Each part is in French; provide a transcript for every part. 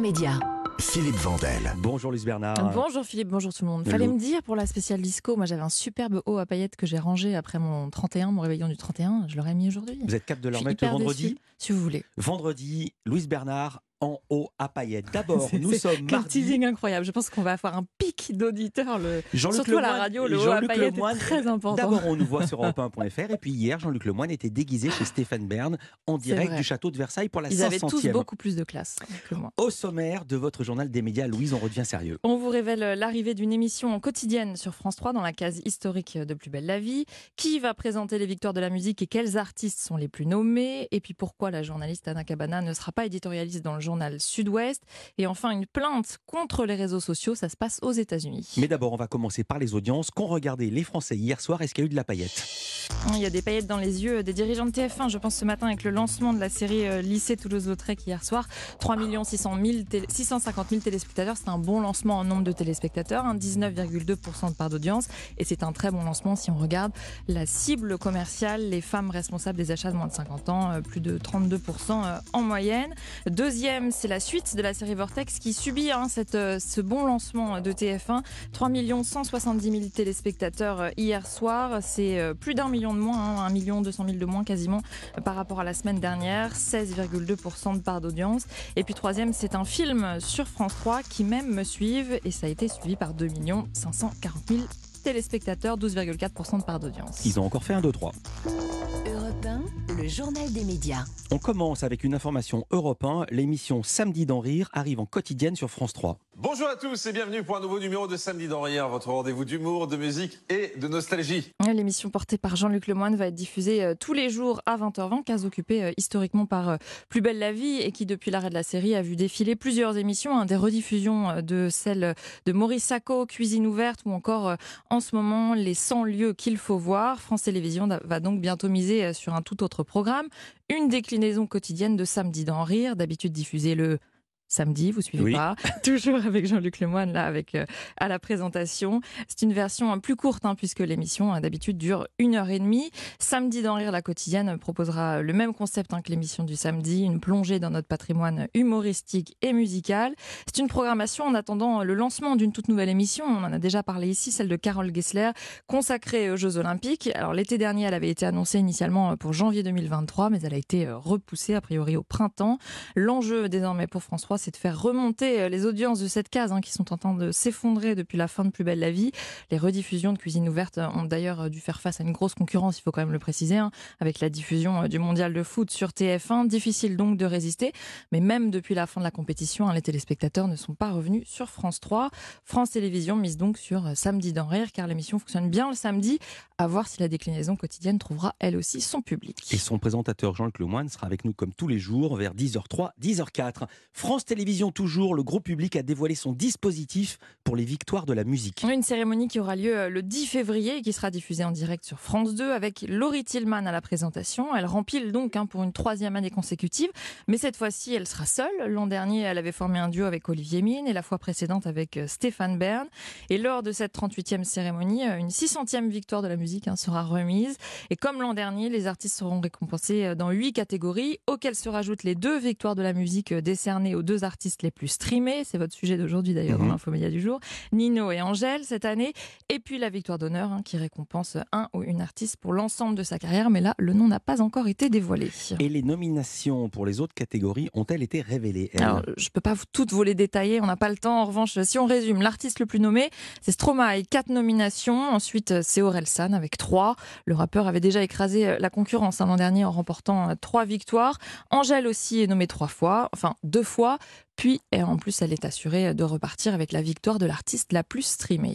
Média. Philippe Vandel. Bonjour Luce Bernard. Bonjour Philippe, bonjour tout le monde. Fallait me dire pour la spéciale disco, moi j'avais un superbe haut à paillettes que j'ai rangé après mon 31, mon réveillon du 31, je l'aurais mis aujourd'hui. Vous êtes cap de le hyper vendredi si vous voulez. Vendredi, Louise Bernard en haut à paillettes. D'abord, nous sommes Quel mardi. teasing incroyable. Je pense qu'on va avoir un pic d'auditeurs. Le... Jean-Luc Surtout à la radio, le haut à Jean-Luc paillettes Lemoyne- est très important. D'abord, on nous voit sur europe1.fr et puis hier, Jean-Luc Lemoyne était déguisé chez Stéphane Bern en direct du château de Versailles pour la Ils avaient tous 500e. beaucoup plus de classe que moi. Au sommaire de votre journal des médias, Louise, on redevient sérieux. On vous révèle l'arrivée d'une émission quotidienne sur France 3 dans la case historique de Plus belle la vie. Qui va présenter les victoires de la musique et quels artistes sont les plus nommés? Et puis pourquoi la journaliste Anna Cabana ne sera pas éditorialiste dans le journal Sud-Ouest Et enfin une plainte contre les réseaux sociaux, ça se passe aux États-Unis. Mais d'abord, on va commencer par les audiences. Qu'ont regardé les Français hier soir Est-ce qu'il y a eu de la paillette? Il y a des paillettes dans les yeux des dirigeants de TF1, je pense ce matin avec le lancement de la série euh, Lycée Toulouse-Lautrec hier soir. 3 600 000 télé- 650 000 téléspectateurs, c'est un bon lancement en nombre de téléspectateurs, hein, 19,2% de part d'audience. Et c'est un très bon lancement si on regarde la cible commerciale, les femmes responsables des achats de moins de 50 ans, euh, plus de 32% euh, en moyenne. Deuxième, c'est la suite de la série Vortex qui subit hein, ce bon lancement de TF1. 3 170 000 téléspectateurs hier soir. C'est plus d'un million de moins, hein, 1 million 200 000 de moins quasiment euh, par rapport à la semaine dernière. 16,2% de part d'audience. Et puis troisième, c'est un film sur France 3 qui même me suivent et ça a été suivi par 2 540 000 téléspectateurs, 12,4% de part d'audience. Ils ont encore fait un 2-3. Europe 1, le journal des médias. On commence avec une information Europe 1. L'émission Samedi d'en rire arrive en quotidienne sur France 3. Bonjour à tous et bienvenue pour un nouveau numéro de Samedi dans Rire, votre rendez-vous d'humour, de musique et de nostalgie. L'émission portée par Jean-Luc Lemoyne va être diffusée euh, tous les jours à 20h20, case occupée historiquement par euh, Plus belle la vie et qui, depuis l'arrêt de la série, a vu défiler plusieurs émissions, hein, des rediffusions euh, de celles de Maurice Sacco, Cuisine ouverte ou encore en ce moment les 100 lieux qu'il faut voir. France Télévisions va donc bientôt miser sur un tout autre programme, une déclinaison quotidienne de Samedi d'en rire, d'habitude diffusée le samedi, vous suivez Oui. pas Toujours avec Jean-Luc Lemoyne, là, avec euh, à la présentation. C'est une version euh, plus courte, hein, puisque l'émission, euh, d'habitude, dure une heure et demie. Samedi dans Rire, la quotidienne euh, proposera le même concept hein, que l'émission du samedi, une plongée dans notre patrimoine humoristique et musical. C'est une programmation en attendant le lancement d'une toute nouvelle émission. On en a déjà parlé ici, celle de Carole Gessler, consacrée aux Jeux Olympiques. Alors, l'été dernier, elle avait été annoncée initialement euh, pour janvier 2023, mais elle a été euh, repoussée, a priori, au printemps. L'enjeu désormais pour France 3, c'est de faire remonter euh, les audiences de cette case hein, qui sont en train de s'effondrer depuis la fin de Plus belle la vie. Les rediffusions de Cuisine ouverte euh, ont d'ailleurs euh, dû faire face à une grosse concurrence, il faut quand même le préciser, hein, avec la diffusion du mondial de foot sur TF1. Difficile donc de résister, mais même depuis la fin de la compétition, hein, les téléspectateurs ne sont pas revenus sur France 3. France Télévisions mise donc sur Samedi d'en rire, car l'émission fonctionne bien le samedi. À voir si la déclinaison quotidienne trouvera elle aussi son public. Et son présentateur Jean-Luc Lemoyne sera avec nous comme tous les jours vers 10h03, 10h04. France Télévisions toujours, le gros public a dévoilé son dispositif pour les victoires de la musique. Une cérémonie qui aura lieu euh, le 10 février et qui sera diffusée en direct sur France 2 avec Laurie Tillman à la présentation. Elle rempile donc hein, pour une troisième année consécutive, mais cette fois-ci elle sera seule. L'an dernier elle avait formé un duo avec Olivier Mine et la fois précédente avec euh, Stéphane Bern. Et lors de cette 38e cérémonie, euh, une 600e victoire de la musique hein, sera remise. Et comme l'an dernier, les artistes seront récompensés dans huit catégories, auxquelles se rajoutent les deux victoires de la musique décernées aux deux artistes les plus streamés. C'est votre sujet d'aujourd'hui d'ailleurs Mhm. dans l'infomédia du jour. Nino et Angèle cette année. Et puis la victoire d'honneur hein, qui récompense un ou une artiste pour l'ensemble de sa carrière. Mais là, le nom n'a pas encore été dévoilé. Et les nominations pour les autres catégories ont-elles été révélées Alors, je peux pas vous- toutes vous les détailler, on n'a pas le temps. En revanche, si on résume, l'artiste le plus nommé, c'est Stromae, quatre nominations. Ensuite, c'est Orelsan avec trois. Le rappeur avait déjà écrasé euh, la concurrence hein, l'an dernier en remportant euh, trois victoires. Angèle aussi est nommée trois fois, enfin deux fois. Puis, et en plus, elle est assurée de repartir avec la victoire de l'artiste la plus streamée.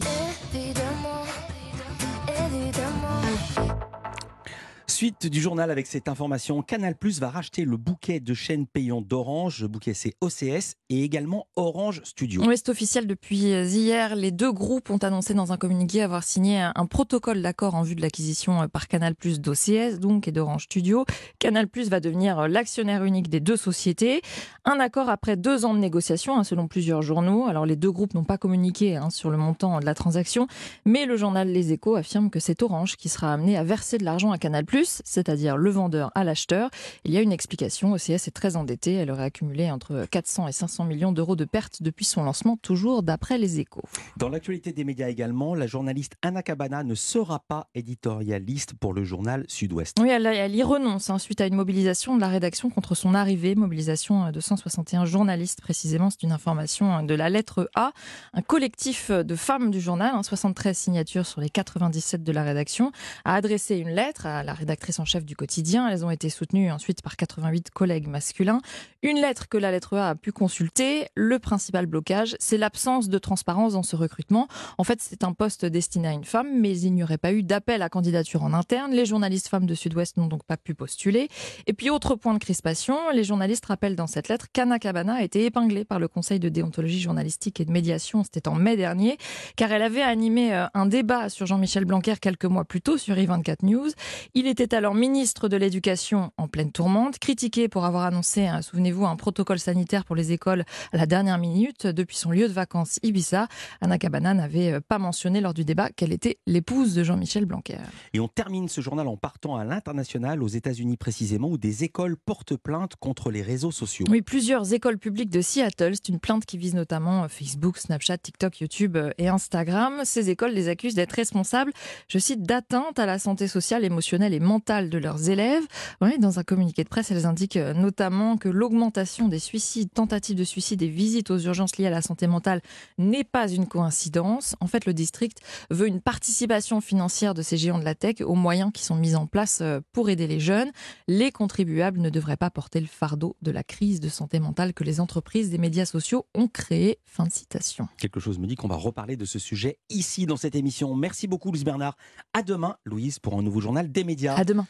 Suite du journal avec cette information, Canal Plus va racheter le bouquet de chaînes payantes d'Orange. Le bouquet c'est OCS et également Orange Studio. Oui, c'est officiel depuis hier. Les deux groupes ont annoncé dans un communiqué avoir signé un, protocole d'accord en vue de l'acquisition par Canal Plus d'OCS, donc et d'Orange Studio. Canal Plus va devenir l'actionnaire unique des deux sociétés. Un accord après deux ans de négociations, hein, selon plusieurs journaux. Alors les deux groupes n'ont pas communiqué hein, sur le montant de la transaction, mais le journal Les Échos affirme que c'est Orange qui sera amené à verser de l'argent à Canal Plus. C'est-à-dire le vendeur à l'acheteur. Il y a une explication, OCS est très endettée, elle aurait accumulé entre 400 et 500 millions d'euros de pertes depuis son lancement, toujours d'après les échos. Dans l'actualité des médias également, la journaliste Anna Cabana ne sera pas éditorialiste pour le journal Sud-Ouest. Oui, elle, elle, y renonce hein, suite à une mobilisation de la rédaction contre son arrivée, mobilisation de 161 journalistes précisément, c'est une information de la lettre A, un collectif de femmes du journal, 73 hein, signatures sur les 97 de la rédaction, a adressé une lettre à la rédactrice en chef du quotidien. Elles ont été soutenues ensuite par 88 collègues masculins. Une lettre que la lettre A a pu consulter. Le principal blocage, c'est l'absence de transparence dans ce recrutement. En fait, c'est un poste destiné à une femme, mais il n'y aurait pas eu d'appel à candidature en interne. Les journalistes femmes de Sud-Ouest n'ont donc pas pu postuler. Et puis, autre point de crispation, les journalistes rappellent dans cette lettre qu'Anna Cabana a été épinglée par le Conseil de déontologie journalistique et de médiation, c'était en mai dernier, car elle avait animé euh, un débat sur Jean-Michel Blanquer quelques mois plus tôt sur i24 News. Il était alors ministre de l'Éducation en pleine tourmente, critiqué pour avoir annoncé, hein, souvenez-vous, un protocole sanitaire pour les écoles à la dernière minute depuis son lieu de vacances Ibiza. Anna Cabana n'avait euh, pas mentionné lors du débat qu'elle était l'épouse de Jean-Michel Blanquer. Et on termine ce journal en partant à l'international, aux États-Unis précisément, où des écoles portent plainte contre les réseaux sociaux. Oui, plusieurs écoles publiques de Seattle. C'est une plainte qui vise notamment euh, Facebook, Snapchat, TikTok, YouTube euh, et Instagram. Ces écoles les accusent d'être responsables, je cite, d'atteinte à la santé sociale, émotionnelle et mentale de leurs élèves. Oui, dans un communiqué de presse, elles indiquent notamment que l'augmentation des suicides, tentatives de suicide et visites aux urgences liées à la santé mentale n'est pas une coïncidence. En fait, le district veut une participation financière de ces géants de la tech aux moyens qui sont mis en place euh, pour aider les jeunes. Les contribuables ne devraient pas porter le fardeau de la crise de santé mentale que les entreprises des médias sociaux ont créée. Fin de citation. Quelque chose me dit qu'on va reparler de ce sujet ici dans cette émission. Merci beaucoup Louise Bernard. À demain Louise pour un nouveau journal des médias. À demain.